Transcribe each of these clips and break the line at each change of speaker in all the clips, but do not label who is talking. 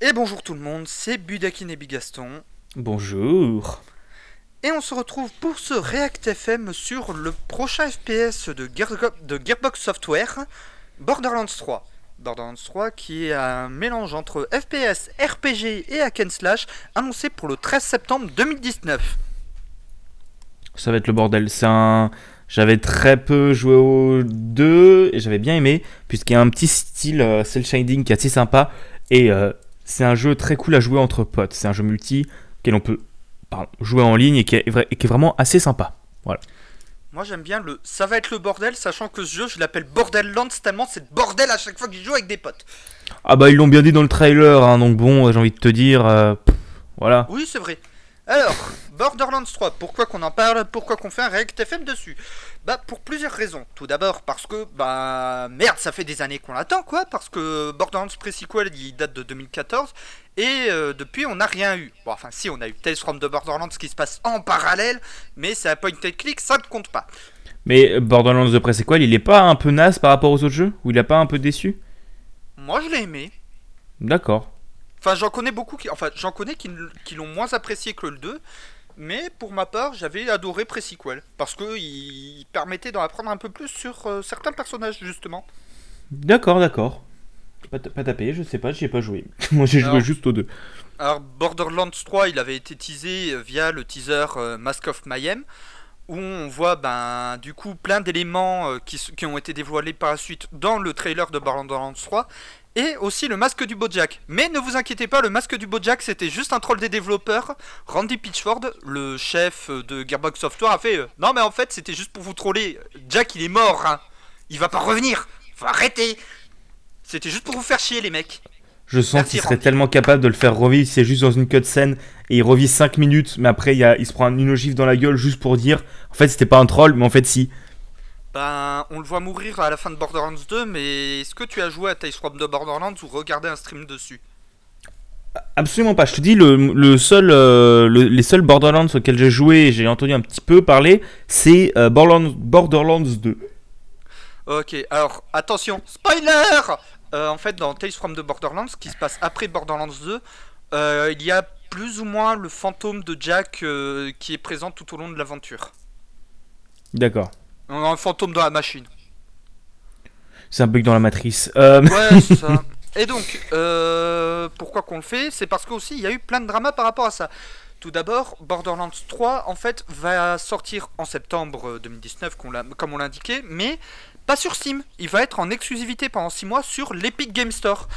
Et bonjour tout le monde, c'est Budakin et Bigaston.
Bonjour.
Et on se retrouve pour ce React FM sur le prochain FPS de, Gear- de Gearbox Software, Borderlands 3. Borderlands 3 qui est un mélange entre FPS, RPG et hack and slash, annoncé pour le 13 septembre 2019.
Ça va être le bordel. C'est un. J'avais très peu joué au 2 et j'avais bien aimé, puisqu'il y a un petit style euh, cel shading qui est assez sympa. Et euh, c'est un jeu très cool à jouer entre potes. C'est un jeu multi que l'on peut pardon, jouer en ligne et qui, est, et qui est vraiment assez sympa.
Moi j'aime bien le ça va être le bordel, sachant que ce jeu je l'appelle Borderlands tellement c'est bordel à chaque fois que je joue avec des potes.
Ah bah ils l'ont bien dit dans le trailer, hein, donc bon, j'ai envie de te dire. euh, pff, voilà.
Oui, c'est vrai. Alors, Borderlands 3, pourquoi qu'on en parle Pourquoi qu'on fait un React FM dessus? Bah, pour plusieurs raisons. Tout d'abord, parce que, bah, merde, ça fait des années qu'on l'attend, quoi. Parce que Borderlands Pre-Sequel, il date de 2014. Et euh, depuis, on n'a rien eu. Bon, enfin, si, on a eu Tales from the Borderlands qui se passe en parallèle, mais c'est un point and click, ça ne compte pas.
Mais Borderlands de Pre-Sequel, il est pas un peu naze par rapport aux autres jeux? Ou il a pas un peu déçu?
Moi, je l'ai aimé.
D'accord.
Enfin, j'en connais beaucoup qui, enfin, j'en connais qui, qui l'ont moins apprécié que le 2, mais pour ma part, j'avais adoré Pre-Sequel parce que il permettait d'en apprendre un peu plus sur euh, certains personnages justement.
D'accord, d'accord. Pas, ta- pas tapé, je sais pas, j'y ai pas joué. Moi j'ai joué juste aux deux.
Alors, Borderlands 3, il avait été teasé euh, via le teaser euh, Mask of Mayhem, où on voit ben du coup plein d'éléments euh, qui, qui ont été dévoilés par la suite dans le trailer de Borderlands 3. Et aussi le masque du Bojack. Mais ne vous inquiétez pas, le masque du Bojack c'était juste un troll des développeurs. Randy Pitchford, le chef de Gearbox Software, a fait euh, Non, mais en fait c'était juste pour vous troller. Jack il est mort, hein. il va pas revenir. Faut arrêter. C'était juste pour vous faire chier, les mecs.
Je sens qu'il serait tellement capable de le faire revivre, c'est juste dans une cutscene et il revit 5 minutes, mais après il, y a- il se prend une ogive dans la gueule juste pour dire en fait c'était pas un troll, mais en fait si.
Ben, on le voit mourir à la fin de Borderlands 2, mais est-ce que tu as joué à Tales from the Borderlands ou regardé un stream dessus?
Absolument pas. Je te dis, le, le seul, euh, le- les seuls Borderlands auxquels j'ai joué et j'ai entendu un petit peu parler, c'est euh, Borderlands, Borderlands 2.
Ok, alors attention, spoiler Euh, En fait, dans Tales from the Borderlands, qui se passe après Borderlands 2, euh, il y a plus ou moins le fantôme de Jack qui est présent tout au long de l'aventure.
D'accord.
Un fantôme dans la machine.
C'est un bug dans la matrice. Euh,
Ouais, c'est ça. Et donc, euh, pourquoi qu'on le fait? C'est parce qu'aussi, il y a eu plein de dramas par rapport à ça. Tout d'abord, Borderlands 3, en fait, va sortir en septembre 2019, qu'on l'a- comme on l'indiquait, mais pas sur Steam. Il va être en exclusivité pendant 6 mois sur l'Epic Game Store.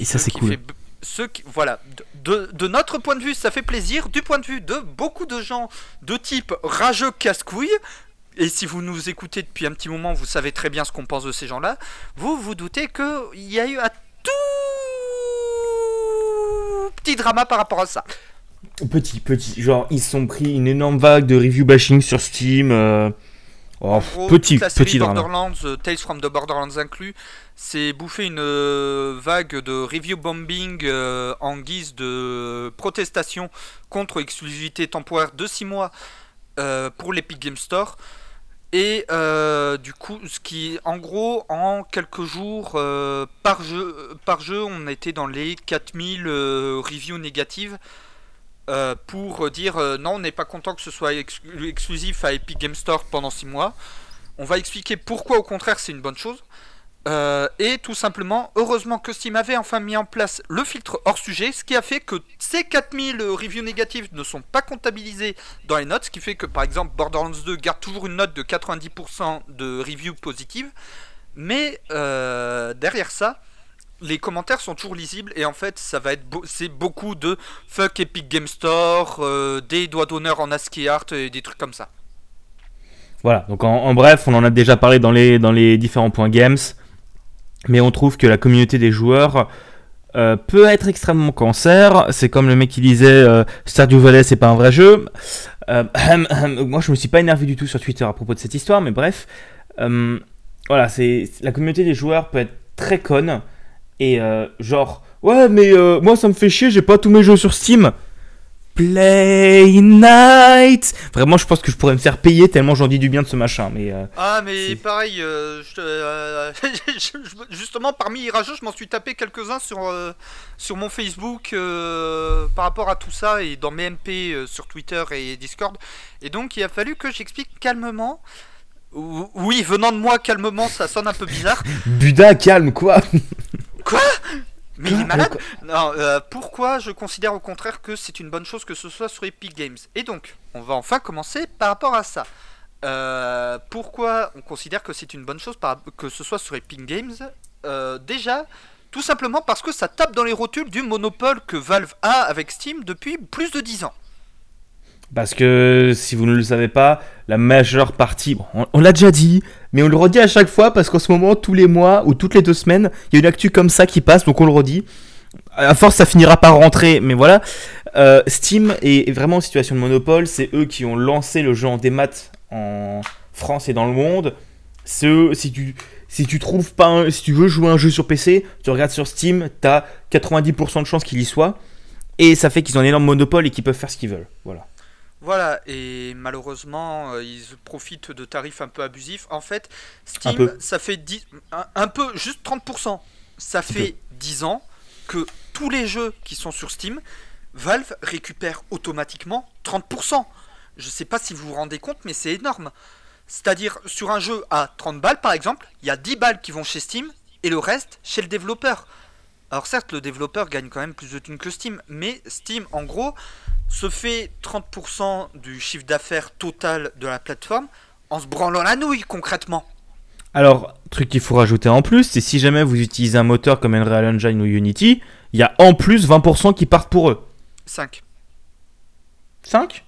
Et ça,
Ce
c'est cool.
fait ce qui, voilà, de notre point de vue, ça fait plaisir. Du point de vue de beaucoup de gens de type rageux casse-couille, et si vous nous écoutez depuis un petit moment, vous savez très bien ce qu'on pense de ces gens-là. Vous vous doutez qu'il y a eu un tout petit drama par rapport à ça.
petit, petit. Genre, ils se sont pris une énorme vague de review bashing sur Steam. euh, oh,
gros,
petit,
toute la série
petit drama.
Borderlands, euh, Tales from the Borderlands inclus, c'est bouffé une euh, vague de review bombing euh, en guise de protestation contre exclusivité temporaire de 6 mois euh, pour l'Epic Game Store. Et euh, du coup, ce qui, en gros, en quelques jours euh, par jeu, par jeu, on était dans les 4000 euh, reviews négatives pour dire non, on n'est pas content que ce soit ex- exclusif à Epic Game Store pendant 6 mois. On va expliquer pourquoi, au contraire, c'est une bonne chose. Euh, et tout simplement, heureusement que Steam avait enfin mis en place le filtre hors sujet, ce qui a fait que ces 4000 reviews négatives ne sont pas comptabilisées dans les notes, ce qui fait que par exemple Borderlands 2 garde toujours une note de 90% de reviews positives, mais euh, derrière ça, les commentaires sont toujours lisibles et en fait ça va être c'est beaucoup de fuck Epic Game Store, euh, des doigts d'honneur en ASCII art et des trucs comme ça.
Voilà, donc en, en bref, on en a déjà parlé dans les, dans les différents points games, mais on trouve que la communauté des joueurs euh, peut être extrêmement cancer. C'est comme le mec qui disait euh, Stardew Valley, c'est pas un vrai jeu. Euh, moi, je me suis pas énervé du tout sur Twitter à propos de cette histoire, mais bref, Euh, voilà, c'est la communauté des joueurs peut être très conne et genre ouais, mais moi ça me fait chier, j'ai pas tous mes jeux sur Steam. Play Night. Vraiment, je pense que je pourrais me faire payer tellement j'en dis du bien de ce machin. Mais euh,
Ah, mais pareil, euh, je- euh, justement, parmi les rageux, je m'en suis tapé quelques-uns sur, sur mon Facebook par rapport à tout ça et dans mes MP sur Twitter et Discord. Et donc, il a fallu que j'explique calmement. Ou- Oui, venant de moi, calmement, ça sonne un peu bizarre.
Buda, calme, quoi?
Mais il est malade Non, euh, pourquoi je considère au contraire que c'est une bonne chose que ce soit sur Epic Games? Et donc, on va enfin commencer par rapport à ça. Euh, pourquoi on considère que c'est une bonne chose par- que ce soit sur Epic Games? Euh, Déjà, tout simplement parce que ça tape dans les rotules du monopole que Valve a avec Steam depuis plus de 10 ans.
Parce que si vous ne le savez pas, la majeure partie, bon, on, on l'a déjà dit, mais on le redit à chaque fois parce qu'en ce moment, tous les mois ou toutes les deux semaines, il y a une actu comme ça qui passe, donc on le redit. À force, ça finira par rentrer, mais voilà. Euh, Steam est, vraiment en situation de monopole. C'est eux qui ont lancé le jeu en démat en France et dans le monde. C'est si tu, trouves pas, si tu veux jouer un jeu sur PC, tu regardes sur Steam, t'as 90% de chances qu'il y soit. Et ça fait qu'ils ont un énorme monopole et qu'ils peuvent faire ce qu'ils veulent. Voilà.
Voilà, et malheureusement, euh, ils profitent de tarifs un peu abusifs. En fait, Steam, ça fait 10, un, un peu, juste 30%. Ça fait 10 ans que tous les jeux qui sont sur Steam, Valve récupère automatiquement 30%. Je sais pas si vous vous rendez compte, mais c'est énorme. C'est-à-dire, sur un jeu à 30 balles, par exemple, il y a 10 balles qui vont chez Steam et le reste chez le développeur. Alors certes, le développeur gagne quand même plus de thunes que Steam, mais Steam, en gros, se fait 30% du chiffre d'affaires total de la plateforme en se branlant la nouille, concrètement.
Alors, truc qu'il faut rajouter en plus, c'est si jamais vous utilisez un moteur comme Unreal Engine ou Unity, il y a en plus 20% qui partent pour eux.
5.
5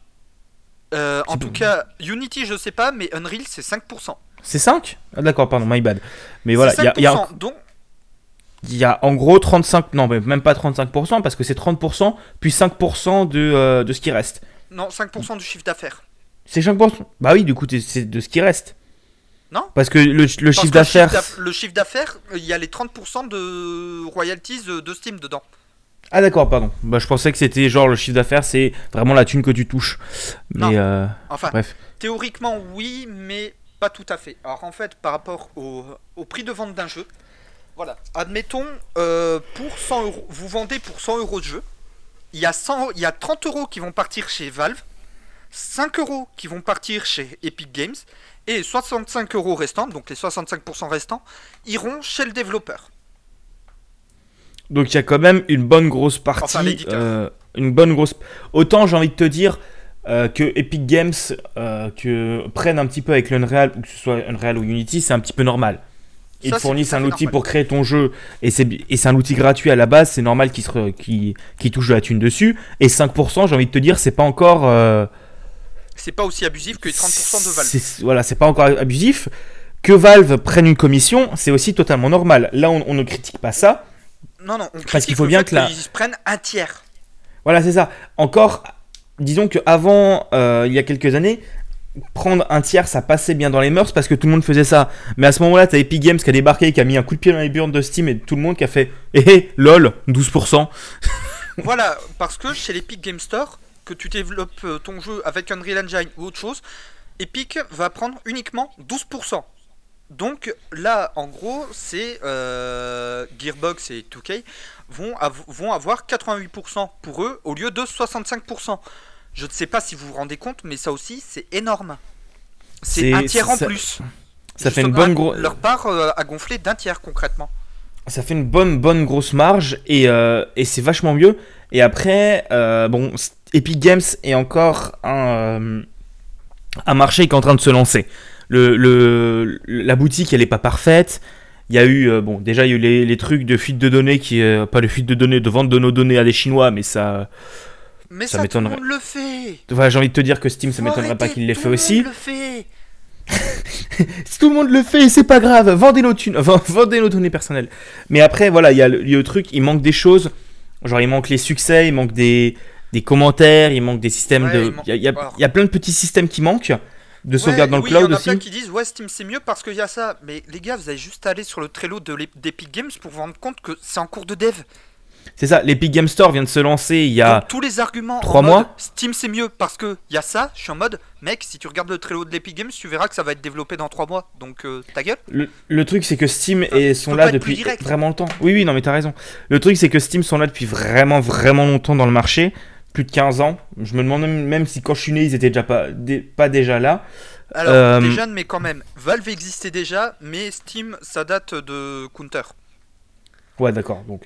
Euh, en tout
bon.
cas, Unity, je sais pas, mais Unreal, c'est 5%.
C'est 5 ah, D'accord, pardon, my bad. Mais voilà, il y a, y a-
5%, donc,
il y a en gros 35%, non, mais même pas 35%, parce que c'est 30%, puis 5% de, euh, de ce qui reste.
non, 5% du chiffre d'affaires.
C'est 5% Bah oui, du coup, c'est de ce qui reste.
Non
Parce que le, le
Parce
chiffre d'affaires.
d'aff- Le chiffre d'affaires, il y a les 30% de royalties euh, de Steam dedans.
Ah d'accord, pardon. Bah je pensais que c'était genre le chiffre d'affaires, c'est vraiment la thune que tu touches.
Non.
Euh,
Enfin,
bref.
théoriquement, oui, mais pas tout à fait. Alors, en fait, par rapport au, au prix de vente d'un jeu, voilà, admettons, euh, pour 100 euros, vous vendez pour 100 euros de jeu, il y, a 100, il y a 30 euros qui vont partir chez Valve, 5 euros qui vont partir chez Epic Games, et 65 euros restants, donc les 65% restants, iront chez le développeur.
Donc il y a quand même une bonne grosse partie.
Enfin,
euh, une bonne grosse. Autant j'ai envie de te dire euh, que Epic Games euh, que prennent un petit peu avec l'Unreal, ou que ce soit Unreal ou Unity, c'est un petit peu normal. Ils te fournissent un outil
normal.
pour créer ton jeu et c'est un outil gratuit à la base, c'est normal qu'ils qu'ils- qu'ils touchent de la thune dessus. Et 5%, j'ai envie de te dire, c'est pas encore. euh,
C'est pas aussi abusif que les 30% de Valve.
Voilà, c'est pas encore abusif. Que Valve prenne une commission, c'est aussi totalement normal. Là, on, on ne critique pas ça.
Non, non, on
qu'il
critique
faut bien
fait
que la-
se prennent un tiers.
Voilà, c'est ça. Encore, disons qu'avant, euh, il y a quelques années, prendre un tiers, ça passait bien dans les mœurs parce que tout le monde faisait ça. Mais à ce moment-là, t'as Epic Games qui a débarqué, qui a mis un coup de pied dans les burnes de Steam et tout le monde qui a fait Eh, eh, lol, 12%.
Voilà, parce que chez l'Epic Game Store, que tu développes euh, ton jeu avec Unreal Engine ou autre chose, Epic va prendre uniquement 12%. Donc là, en gros, c'est euh, Gearbox et 2K vont, vont avoir 88% pour eux au lieu de 65%. Je ne sais pas si vous vous rendez compte, mais ça aussi, c'est énorme. C'est un tiers en
ça-
plus.
Ça fait une bonne grosse.
Leur part euh, a gonflé d'un tiers concrètement.
ça fait une bonne bonne grosse marge et, euh, et c'est vachement mieux. Et après, euh, bon, Epic Games est encore un, un marché qui est en train de se lancer. Le, le- la boutique, elle est pas parfaite. Il y a eu, bon, déjà il y a eu les, les trucs de fuite de données qui, pas de fuite de données, de vente de nos données à des Chinois, mais ça,
Mais
Ça
ça, tout le
m'étonnerait.
monde le fait.
voilà, j'ai envie de te dire que Steam, ça m'étonnerait pas qu'il l'ait
tout
fait
le
aussi.
monde le fait.
Si tout le monde le fait, c'est pas grave. Vendez nos thunes, vend- vendez nos données personnelles. Mais après, voilà, il y, a le il y a le truc, il manque des choses. Genre, il manque les succès, il manque des, des commentaires, il manque des systèmes
Ouais,
de.
il
y, a- il y a-
alors-
il y a plein de petits systèmes qui manquent. De sauvegarde dans le cloud
il y en a
aussi.
plein qui disent ouais Steam c'est mieux parce qu'il y a ça. Mais les gars, vous avez juste à aller sur le Trello de d'Epic Games pour vous rendre compte que c'est en cours de dev.
C'est ça, l'Epic Game Store vient de se lancer il y a.
Donc, tous les arguments. en
trois
mode,
mois
Steam c'est mieux parce que il y a ça. Je suis en mode, mec, si tu regardes le Trello de l'Epic Games, tu verras que ça va être développé dans 3 mois. Donc euh, ta gueule.
Le, le truc, c'est que Steam et sont là depuis vraiment longtemps. Oui, oui, non, mais t'as raison. Le truc, c'est que Steam sont là depuis vraiment, vraiment longtemps dans le marché. Plus de 15 ans. Je me demande même, même si quand je suis né, ils étaient déjà pas, dé- pas déjà là.
Alors,
Euh,
déjà, mais quand même, Valve existait déjà, mais Steam, ça date de Counter.
Ouais, d'accord. Donc,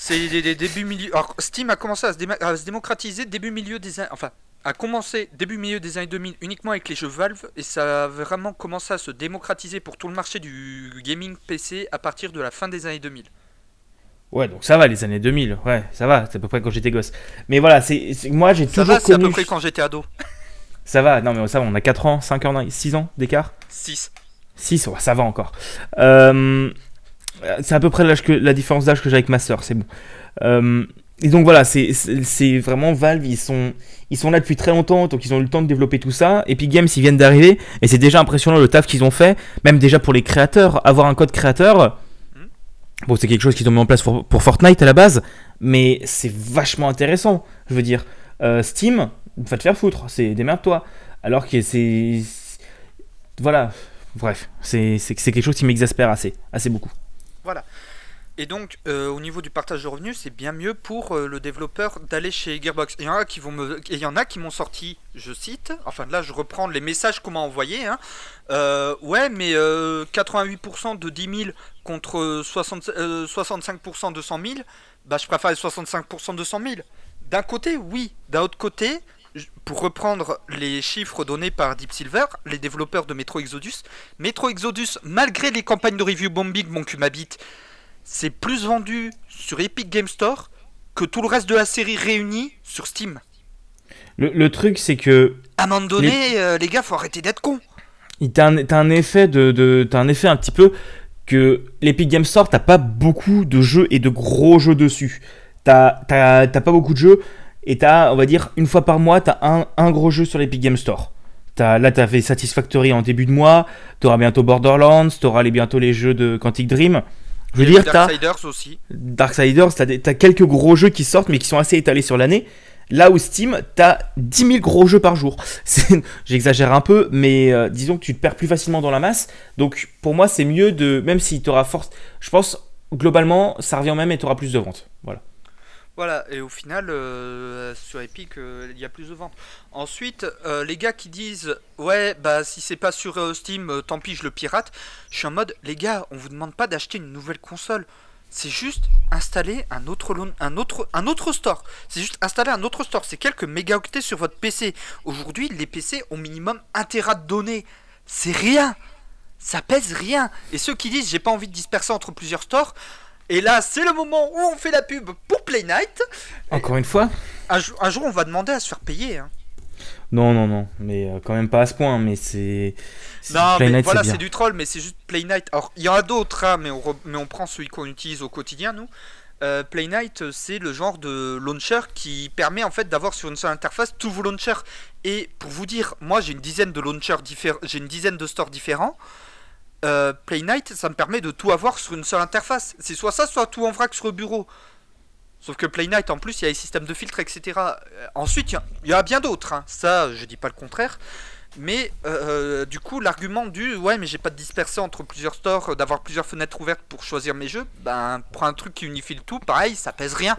C'est les débuts milieu. Alors, Steam a commencé à se, déma- à se démocratiser début milieu des années. Enfin, a commencé début milieu des années 2000 uniquement avec les jeux Valve et ça a vraiment commencé à se démocratiser pour tout le marché du gaming PC à partir de la fin des années 2000.
ouais, donc ça va, les années 2000. Ouais, ça va. C'est à peu près quand j'étais gosse. Mais voilà, c'est moi, j'ai
Ça
toujours
va, c'est à peu près quand j'étais ado.
Ça va. Non, mais ça va. On a 4 ans, 5 ans, 6 ans d'écart?
6.
6, ça va encore. Euh, c'est à peu près la différence d'âge que j'ai avec ma soeur, c'est bon. Euh, et donc voilà, c'est- vraiment Valve, ils sont, ils sont là depuis très longtemps, donc ils ont eu le temps de développer tout ça. Epic Games, ils viennent d'arriver, et c'est déjà impressionnant le taf qu'ils ont fait, même déjà pour les créateurs, avoir un code créateur. Bon, c'est quelque chose qu'ils ont mis en place pour, Fortnite à la base, mais c'est vachement intéressant. Je veux dire, euh, Steam, va te faire foutre, c'est démerde-toi. Alors que c'est. Voilà, bref, c'est quelque chose qui m'exaspère assez, assez beaucoup.
Et donc, euh, au niveau du partage de revenus, c'est bien mieux pour euh, le développeur d'aller chez Gearbox. Il y en a qui vont me, et il y en a qui m'ont sorti, je cite, enfin là je reprends les messages qu'on m'a envoyés. Hein, euh, ouais, mais euh, 88% de 10 000 contre euh, 60, euh, 65% de 100 000, bah je préfère les 65% de 100 000. D'un côté, oui. D'un autre côté, pour reprendre les chiffres donnés par Deep Silver, les développeurs de Metro Exodus, Metro Exodus, malgré les campagnes de review bombing, mon cul m'habite, c'est plus vendu sur Epic Game Store que tout le reste de la série réunie sur Steam.
Le, le truc, c'est que
À un moment donné, euh, les gars, faut arrêter d'être cons.
t'as un, effet de, de t'as un effet un petit peu que l'Epic Game Store, t'as pas beaucoup de jeux et de gros jeux dessus. T'as pas beaucoup de jeux et t'as, on va dire, une fois par mois, t'as un, un gros jeu sur l'Epic Game Store. T'as- là, t'as fait Satisfactory en début de mois, t'auras bientôt Borderlands, t'auras les, bientôt les jeux de Quantic Dream. Je veux dire, t'as
Darksiders aussi.
Darksiders, t'as t'as quelques gros jeux qui sortent, mais qui sont assez étalés sur l'année. Là où Steam, t'as 10 000 gros jeux par jour. J'exagère un peu, mais euh, disons que tu te perds plus facilement dans la masse. Donc pour moi, c'est mieux de. Même si tu auras force. Je pense, globalement, ça revient même et tu auras plus de ventes. Voilà.
Voilà, et au final, euh, sur Epic, euh, il y a plus de ventes. Ensuite, euh, les gars qui disent Ouais, bah si c'est pas sur Steam, tant pis, je le pirate. Je suis en mode Les gars, on vous demande pas d'acheter une nouvelle console. C'est juste installer un autre, lo- un autre, un autre store. C'est juste installer un autre store. C'est quelques mégaoctets sur votre PC. Aujourd'hui, les PC ont minimum 1 Tera de données. C'est rien. Ça pèse rien. Et ceux qui disent J'ai pas envie de disperser entre plusieurs stores. Et là, c'est le moment où on fait la pub pour Play Night.
Encore une fois
Un, jour- un jour, on va demander à se faire payer. hein.
Non, non, non. Mais euh, quand même pas à ce point. Mais c'est.
Non,
Play
mais
Night,
voilà,
c'est
du troll, mais c'est juste Play Night. Alors, il y en a d'autres, hein, mais, on re- mais on prend celui qu'on utilise au quotidien, nous. Euh, Play Night, euh, c'est le genre de launcher qui permet en fait d'avoir sur une seule interface tous vos launchers. Et pour vous dire, moi j'ai une dizaine de launchers différents, j'ai une dizaine de stores différents. Euh, Play Night, ça me permet de tout avoir sur une seule interface. C'est soit ça, soit tout en vrac sur le bureau. Sauf que Play Night, en plus, il y a les systèmes de filtres, etc. Euh, ensuite, il y y, en a bien d'autres. hein. Ça, je dis pas le contraire. Mais euh, du coup, l'argument du ouais, mais j'ai pas de disperser entre plusieurs stores, euh, d'avoir plusieurs fenêtres ouvertes pour choisir mes jeux, ben prends un truc qui unifie le tout, pareil, ça pèse rien.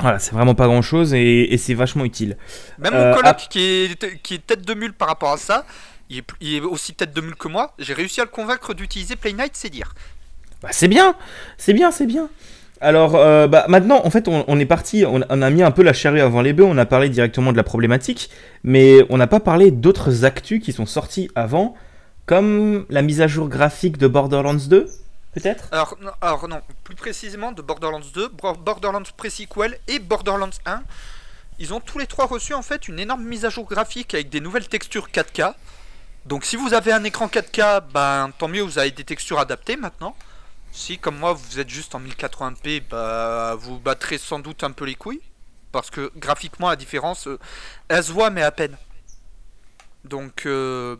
Voilà, c'est vraiment pas grand chose et, et c'est vachement utile.
Même
Euh,
mon coloc qui, est, qui est tête de mule par rapport à ça, il est, il est aussi tête de mule que moi, j'ai réussi à le convaincre d'utiliser Play Night, c'est dire.
Bah, c'est bien, c'est bien, c'est bien. Alors, euh, bah, maintenant, en fait, on, on est parti, on, on a mis un peu la charrue avant les bœufs, on a parlé directement de la problématique, mais on n'a pas parlé d'autres actus qui sont sortis avant, comme la mise à jour graphique de Borderlands 2, peut-être?
Alors non, alors non, plus précisément de Borderlands 2, Bor- Borderlands Pre-Sequel et Borderlands 1. Ils ont tous les trois reçu en fait une énorme mise à jour graphique avec des nouvelles textures 4K. Donc si vous avez un écran 4K, ben tant mieux, vous avez des textures adaptées maintenant. Si comme moi vous êtes juste en 1080p, bah vous battrez sans doute un peu les couilles. Parce que graphiquement la différence, euh, elle se voit mais à peine. Donc euh,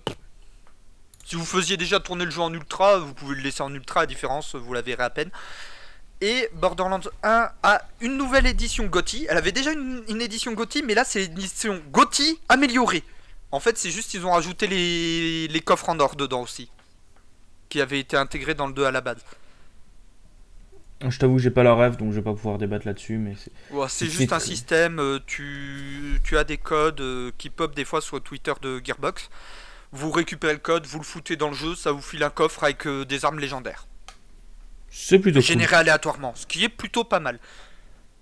si vous faisiez déjà tourner le jeu en ultra, vous pouvez le laisser en ultra, la différence, vous la verrez à peine. Et Borderlands 1 a une nouvelle édition GOTY. Elle avait déjà une, édition GOTY, mais là c'est une édition GOTY améliorée. En fait, c'est juste qu'ils ont rajouté les, les coffres en or dedans aussi. Qui avaient été intégrés dans le 2 à la base.
Je t'avoue, j'ai pas la rêve, donc je vais pas pouvoir débattre là-dessus, mais c'est.
Ouais, juste un
très-
système, euh, tu, tu as des codes euh, qui pop des fois sur Twitter de Gearbox. Vous récupérez le code, vous le foutez dans le jeu, ça vous file un coffre avec euh, des armes légendaires.
C'est plutôt cool.
Généré aléatoirement, ce qui est plutôt pas mal.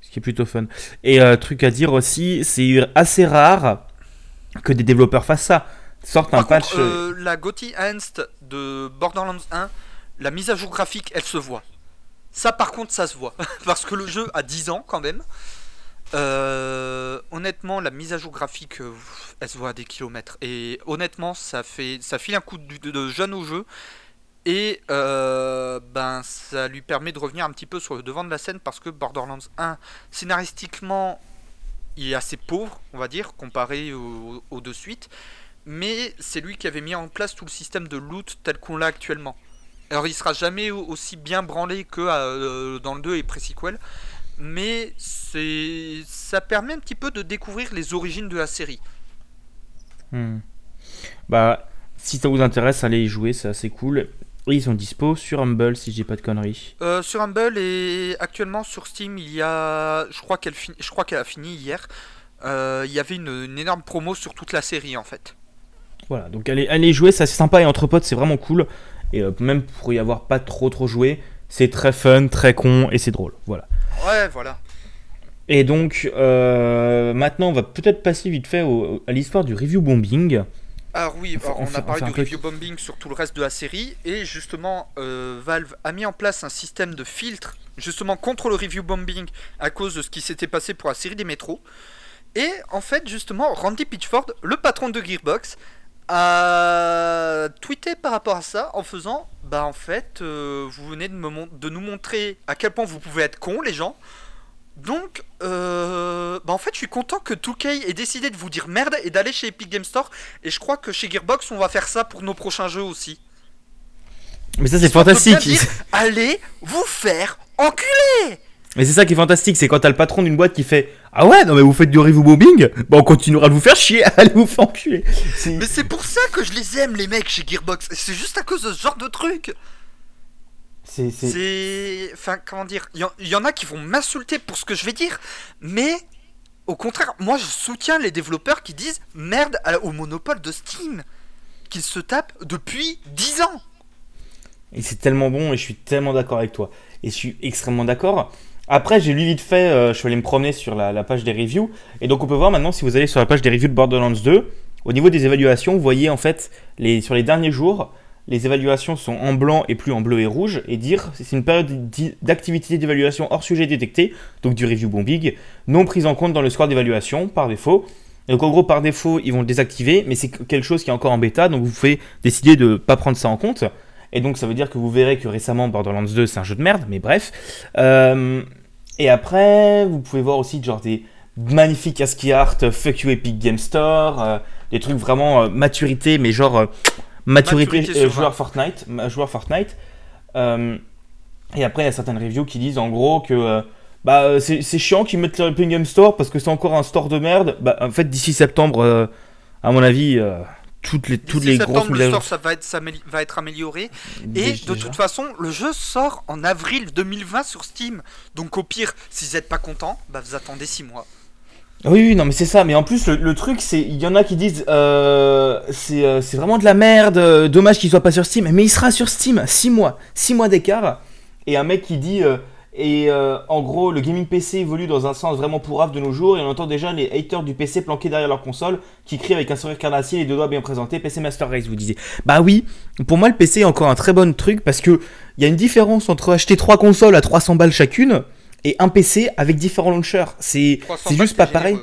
Ce qui est plutôt fun. Et euh, truc à dire aussi, c'est assez rare que des développeurs fassent ça. Sortent un
Par
patch.
contre, euh, la GOTY Enhanced de Borderlands 1, la mise à jour graphique, elle se voit. Ça, par contre, ça se voit. Parce que le jeu a 10 ans quand même. Euh, honnêtement, la mise à jour graphique, euh, elle se voit à des kilomètres. Et honnêtement, ça fait, ça file un coup de, de- de jeune au jeu. Et euh, ben, ça lui permet de revenir un petit peu sur le devant de la scène parce que Borderlands 1, scénaristiquement, il est assez pauvre, on va dire, comparé aux deux suites mais c'est lui qui avait mis en place tout le système de loot tel qu'on l'a actuellement. Alors il sera jamais au- aussi bien branlé que euh, dans le 2 et pré-sequel, mais ça permet un petit peu de découvrir les origines de la série.
Hmm. Bah, si ça vous intéresse, allez y jouer, c'est assez cool. Ils sont dispo sur Humble, si j'ai pas de conneries.
Euh, sur Humble et actuellement sur Steam, il y a, je crois qu'elle fin- je crois qu'elle a fini hier. Euh, il y avait une, une énorme promo sur toute la série en fait.
Voilà, donc allez, allez jouer, c'est assez sympa et entre potes, c'est vraiment cool. Et euh, même pour y avoir pas trop trop joué, c'est très fun, très con et c'est drôle. Voilà.
Ouais, voilà.
Et donc, euh, maintenant, on va peut-être passer vite fait au- à l'histoire du review bombing.
Alors oui,
On fait-
alors
on
on,
fait-
a parlé du
peu-
review bombing sur tout le reste de la série et justement euh, Valve a mis en place un système de filtre justement contre le review bombing à cause de ce qui s'était passé pour la série des métros. Et en fait justement Randy Pitchford, le patron de Gearbox, a tweeté par rapport à ça en faisant bah en fait euh, vous venez de, me de nous montrer à quel point vous pouvez être cons les gens. Donc, euh, bah en fait, je suis content que 2K ait décidé de vous dire merde et d'aller chez Epic Game Store. Et je crois que chez Gearbox, on va faire ça pour nos prochains jeux aussi.
Mais ça, c'est fantastique.
dire, allez vous faire enculer
Mais c'est ça qui est fantastique, c'est quand t'as le patron d'une boîte qui fait Ah ouais, non mais vous faites du review bombing Bah on continuera de vous faire chier, allez vous faire enculer.
Mais c'est pour ça que je les aime, les mecs, chez Gearbox. C'est juste à cause de ce genre de truc.
C'est.
Enfin, comment dire Il y, en- il y en a qui vont m'insulter pour ce que je vais dire, mais au contraire, moi je soutiens les développeurs qui disent merde au monopole de Steam, qu'ils se tapent depuis 10 ans.
Et c'est tellement bon et je suis tellement d'accord avec toi. Et je suis extrêmement d'accord. Après, j'ai lu vite fait, euh, je suis allé me promener sur la, la page des reviews. Et donc, on peut voir maintenant, si vous allez sur la page des reviews de Borderlands 2, au niveau des évaluations, vous voyez en fait, les, sur les derniers jours, les évaluations sont en blanc et plus en bleu et rouge. Et dire, c'est une période d'activité d'évaluation hors sujet détecté, donc du review bombing, non prise en compte dans le score d'évaluation par défaut. Donc, en gros, par défaut, ils vont le désactiver, mais c'est quelque chose qui est encore en bêta, donc vous pouvez décider de ne pas prendre ça en compte. Et donc ça veut dire que vous verrez que récemment Borderlands 2 c'est un jeu de merde, mais bref. Euh, et après, vous pouvez voir aussi genre des magnifiques ASCII art, fuck you Epic Game Store, euh, des trucs vraiment euh, maturité, mais genre euh, maturité,
Maturité
joueur Fortnite, joueur Fortnite. Euh, et après, il y a certaines reviews qui disent en gros que euh, bah, euh, c'est chiant qu'ils mettent le Game Store parce que c'est encore un store de merde. Bah, en fait, d'ici septembre, euh, à mon avis, toutes les, toutes les grosses
le store ça va être, va être amélioré. Et
Déjà.
de toute façon, le jeu sort en avril 2020 sur Steam. Donc au pire, si vous n'êtes pas content, bah vous attendez 6 mois.
Oui, oui, non, mais c'est ça. Mais en plus, le, truc, c'est. Il y en a qui disent. Euh, c'est euh, vraiment de la merde. euh, dommage qu'il soit pas sur Steam. Mais il sera sur Steam. 6 mois. 6 mois d'écart. Et un mec qui dit. euh, et en gros, le gaming PC évolue dans un sens vraiment pourrave de nos jours. Et on entend déjà les haters du PC planqués derrière leur console qui crient avec un sourire carnassier les deux doigts bien présentés. PC Master Race, vous disiez. Bah oui, pour moi, le PC est encore un très bon truc parce que il y a une différence entre acheter trois consoles à 300 balles chacune et un PC avec différents launchers. C'est
300
c'est
balles,
juste pas pareil.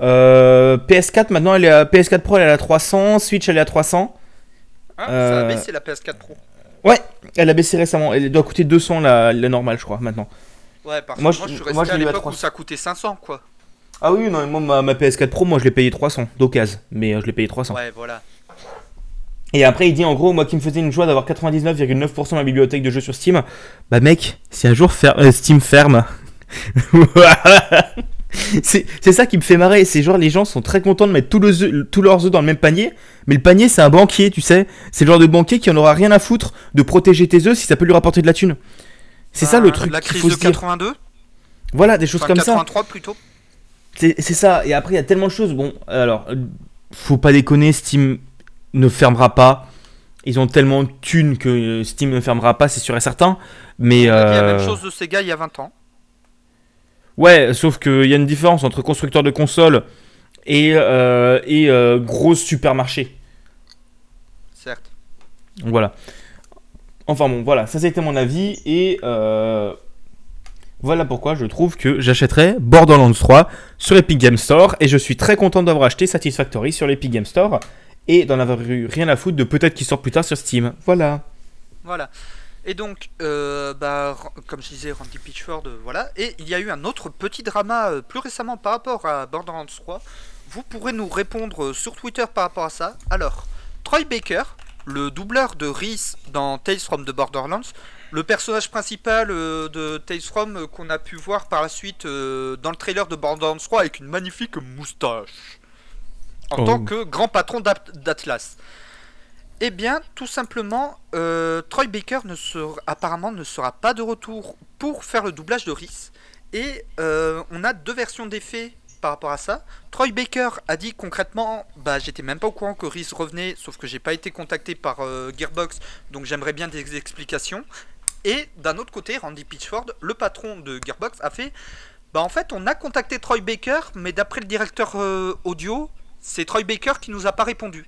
Euh, PS4 maintenant elle est à PS4 Pro elle est à 300, Switch elle est à 300.
Hein,
Euh,
Ça a baissé la PS4 Pro.
Ouais, elle a baissé récemment. Elle doit coûter 200 la, la normale je crois maintenant.
Ouais, parce que
moi,
moi,
je-
suis resté à l'époque où
300.
ça coûtait 500 quoi.
Ah oui non moi ma, ma PS4 Pro moi je l'ai payé 300 d'occasion mais euh, je l'ai payé 300.
Ouais, voilà.
Et après, il dit en gros, moi qui me faisais une joie d'avoir 99,9% de ma bibliothèque de jeux sur Steam, bah mec, si un jour fer- euh, Steam ferme, c'est ça qui me fait marrer. C'est genre les gens sont très contents de mettre tous, leurs œufs dans le même panier, mais le panier c'est un banquier, tu sais. C'est le genre de banquier qui en aura rien à foutre de protéger tes œufs si ça peut lui rapporter de la thune. C'est ça le truc
La crise
faut
de
se dire.
82
Voilà, des choses
Enfin,
comme ça.
83 plutôt.
C'est ça. Et après, il y a tellement de choses. Bon, alors, euh, faut pas déconner, Steam ne fermera pas. Ils ont tellement de thunes que Steam ne fermera pas, c'est sûr et certain. Mais
On a dit la
euh,
même chose de Sega il y a 20 ans.
ouais, sauf qu'il y a une différence entre constructeur de consoles et, euh, et euh, gros supermarché.
Certes.
Donc voilà. Enfin bon, voilà, ça c'était mon avis et euh, voilà pourquoi je trouve que j'achèterai Borderlands 3 sur Epic Game Store et je suis très content d'avoir acheté Satisfactory sur l'Epic Game Store et d'en avoir eu rien à foutre de peut-être qu'il sort plus tard sur Steam. Voilà.
Voilà. Et donc, euh, bah, comme je disais, Randy Pitchford, euh, voilà. Et il y a eu un autre petit drama euh, plus récemment par rapport à Borderlands 3. Vous pourrez nous répondre sur Twitter par rapport à ça. Alors, Troy Baker, le doubleur de Reese dans Tales from the Borderlands, le personnage principal de Tales from qu'on a pu voir par la suite dans le trailer de Borderlands 3 avec une magnifique moustache. En
Oh.
tant que grand patron d'At- d'Atlas. Eh bien, tout simplement, euh, Troy Baker ne sera, apparemment ne sera pas de retour pour faire le doublage de Reese. Et euh, on a deux versions des faits par rapport à ça. Troy Baker a dit concrètement, bah j'étais même pas au courant que Reese revenait, sauf que j'ai pas été contacté par euh, Gearbox, donc j'aimerais bien des explications. Et d'un autre côté, Randy Pitchford, le patron de Gearbox, a fait, bah en fait on a contacté Troy Baker, mais d'après le directeur euh, audio, c'est Troy Baker qui nous a pas répondu.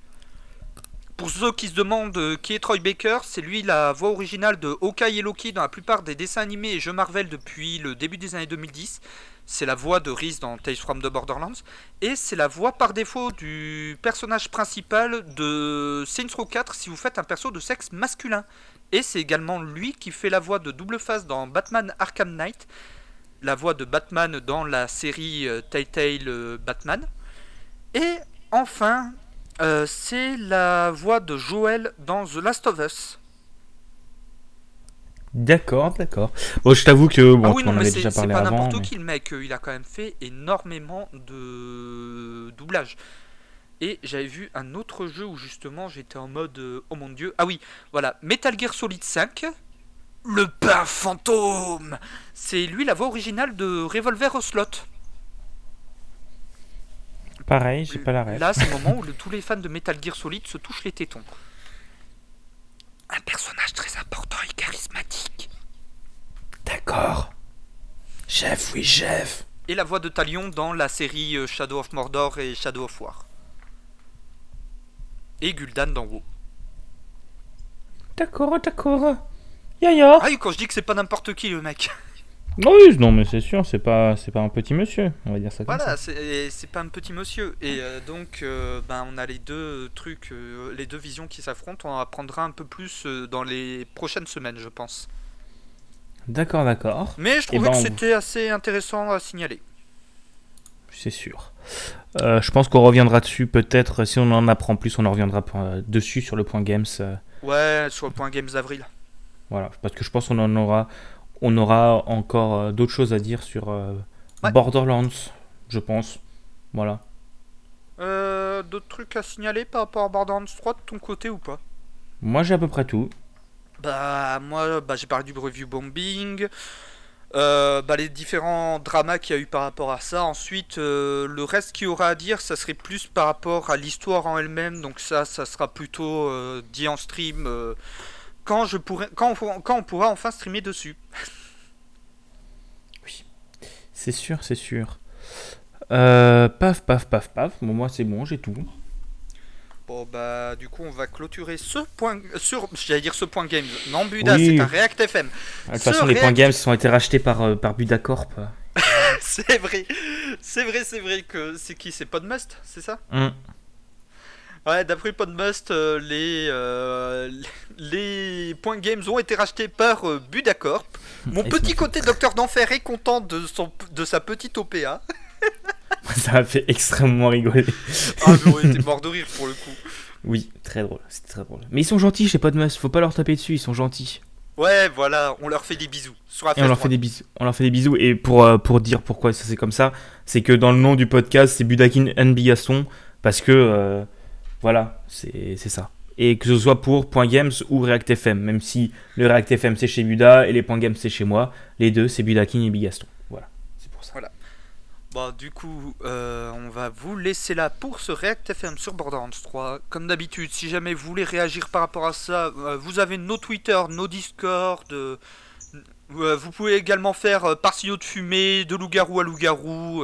Pour ceux qui se demandent euh, qui est Troy Baker, c'est lui la voix originale de Hawkeye et Loki dans la plupart des dessins animés et jeux Marvel depuis le début des années 2010. C'est la voix de Reese dans Tales from the Borderlands. Et c'est la voix par défaut du personnage principal de Saints Row 4 si vous faites un perso de sexe masculin. Et c'est également lui qui fait la voix de double face dans Batman Arkham Knight, la voix de Batman dans la série euh, Telltale euh, Batman. Et enfin, euh, c'est la voix de Joel dans The Last of Us.
D'accord, d'accord. Bon, je t'avoue que bon,
ah oui, non,
m'en
mais
déjà parlé
pas n'importe
mais-
qui le mec, euh, il a quand même fait énormément de doublage. Et j'avais vu un autre jeu où justement j'étais en mode euh, oh mon dieu. Ah oui, voilà, Metal Gear Solid 5. Le pain fantôme C'est lui la voix originale de Revolver Ocelot.
Pareil, j'ai pas la rêve.
Là, c'est le moment où le- tous les fans de Metal Gear Solid se touchent les tétons. Un personnage très important et charismatique.
D'accord. Chef, oui, chef.
Et la voix de Talion dans la série euh, Shadow of Mordor et Shadow of War. Et Gul'dan dans WoW.
D'accord, d'accord. Ya ya.
Ah oui, quand je dis que c'est pas n'importe qui le mec.
Oui, non, mais c'est sûr, c'est pas, c'est pas un petit monsieur, on va dire ça comme
Voilà,
ça.
c'est c'est pas un petit monsieur. Et euh, donc, euh, ben, on a les deux trucs, euh, les deux visions qui s'affrontent. On en apprendra un peu plus dans les prochaines semaines, je pense.
D'accord, d'accord.
Mais je trouvais
ben,
que
on-
c'était assez intéressant à signaler.
C'est sûr. Je pense qu'on reviendra dessus, peut-être, si on en apprend plus, on en reviendra dessus sur le point games.
Ouais, sur le point Games d'avril.
voilà, parce que je pense qu'on en aura, on aura encore euh, d'autres choses à dire sur euh,
Ouais.
Borderlands, je pense. Voilà.
Euh, D'autres trucs à signaler par rapport à Borderlands 3 de ton côté ou pas?
Moi, j'ai à peu près tout.
Bah moi bah, j'ai parlé du review bombing, euh, bah, les différents dramas qu'il y a eu par rapport à ça. Ensuite euh, le reste qu'il y aura à dire ça serait plus par rapport à l'histoire en elle-même. Donc ça ça sera plutôt euh, dit en stream euh, quand je pourrai quand on, pourra- quand on pourra enfin streamer dessus.
C'est sûr, c'est sûr. Euh, paf, paf, paf, paf. Bon, moi, c'est bon, j'ai tout.
Bon bah du coup on va clôturer ce point sur j'allais dire ce point games. Non Buda
Oui.
c'est un React FM.
De toute façon, les points games ont été rachetés par, euh, par Budacorp.
c'est vrai. C'est vrai c'est vrai que c'est qui? C'est Podmust, c'est ça?
Hum.
Ouais, d'après Podmust, euh, les, euh, les points games ont été rachetés par euh, Budacorp. Mon
Et
petit côté docteur d'enfer est content de, son, de sa petite OPA.
Ça a fait extrêmement rigoler.
Ah, mais on était mort de rire pour le coup.
Oui, très drôle, c'était très drôle. Mais ils sont gentils chez Podmus, faut pas leur taper dessus, ils sont gentils.
Ouais, voilà, on leur fait des bisous. Sur
Et on leur fait des bisous. On leur fait des bisous. Et pour, euh, pour dire pourquoi ça c'est comme ça, c'est que dans le nom du podcast, c'est Budakin and Bigaston. Parce que, euh, voilà, c'est ça. Et que ce soit pour Point Games ou React FM. Même si le React FM c'est chez Buda et les Point Games c'est chez moi. Les deux, c'est Budakin et Bigaston. Voilà, c'est pour ça.
Bon, du coup, euh, on va vous laisser là pour ce React FM sur Borderlands 3. Comme d'habitude, si jamais vous voulez réagir par rapport à ça, euh, vous avez nos Twitter, nos Discord. euh, vous pouvez également faire par de fumée, de loup-garou à loup-garou.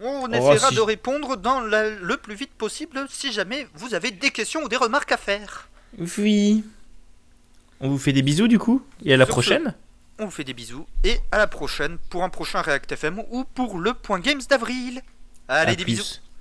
On essaiera
si-
de répondre dans la- le plus vite possible si jamais vous avez des questions ou des remarques à faire.
Oui. On vous fait des bisous du coup. Et à la
Sur ce-
prochaine.
On vous fait des bisous et à la prochaine pour un prochain React FM ou pour le point Games d'avril. Allez,
À
des
plus.
bisous.